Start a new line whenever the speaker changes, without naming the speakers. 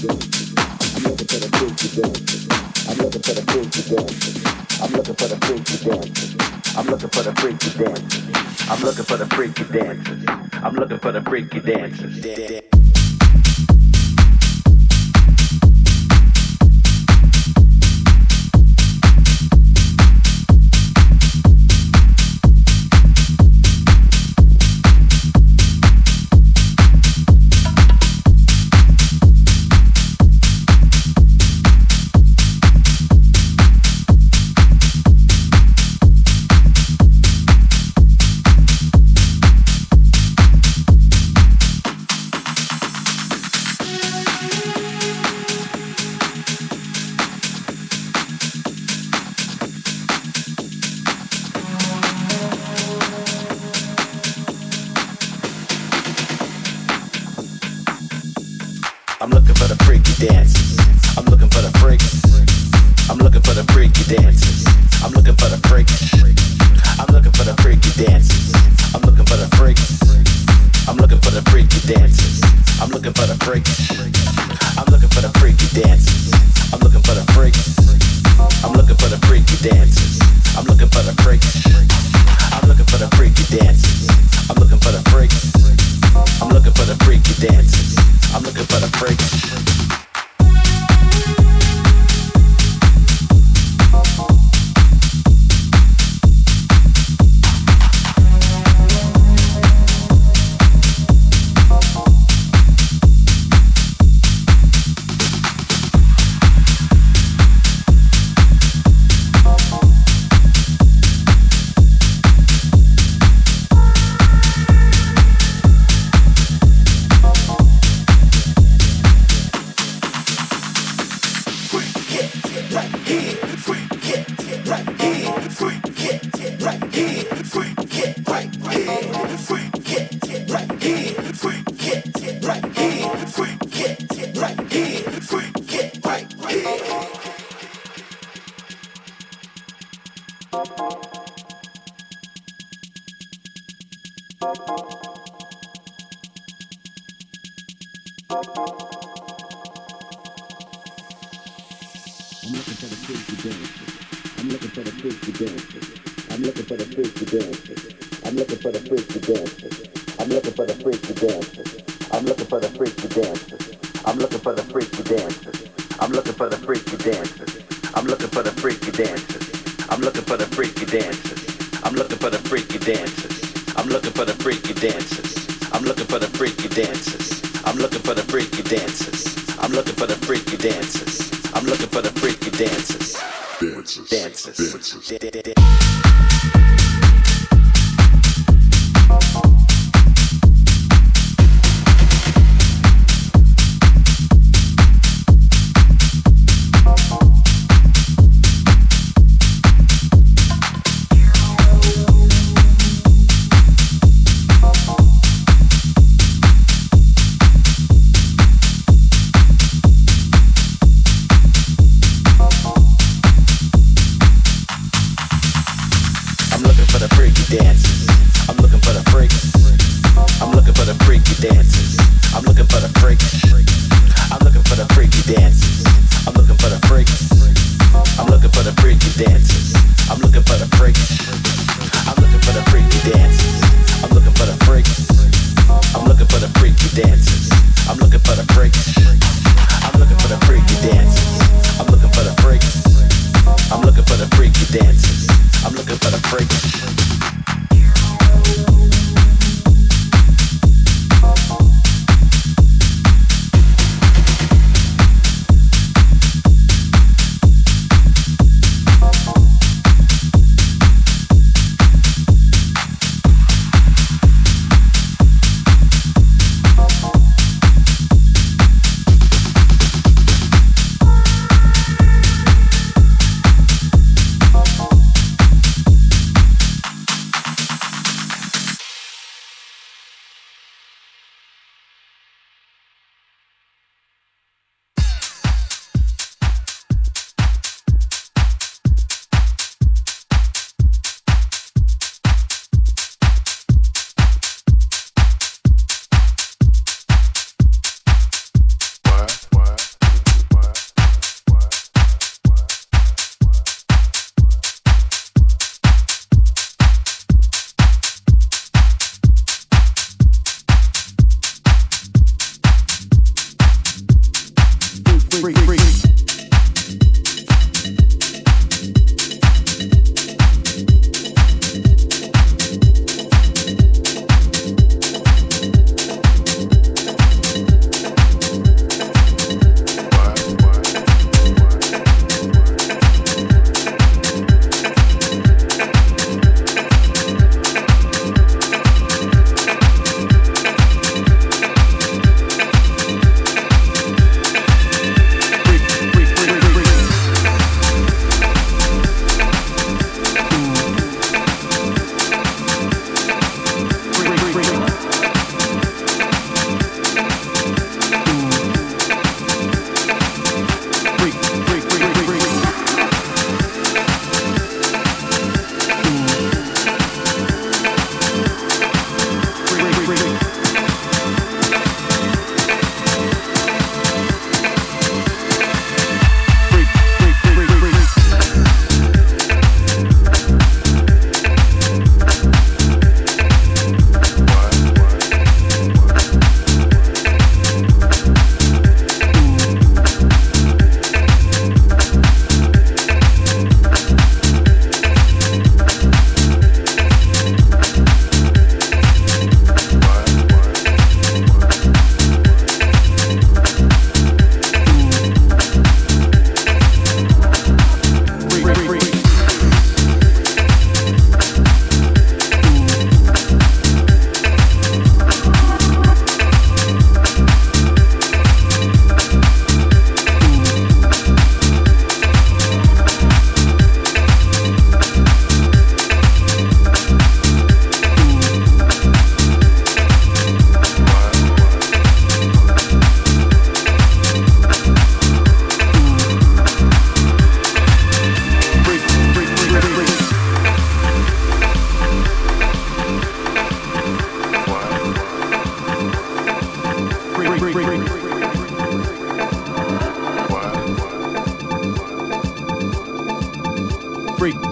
I'm looking for the freaky dancers. I'm looking for the freaky dancers. dance. Wow.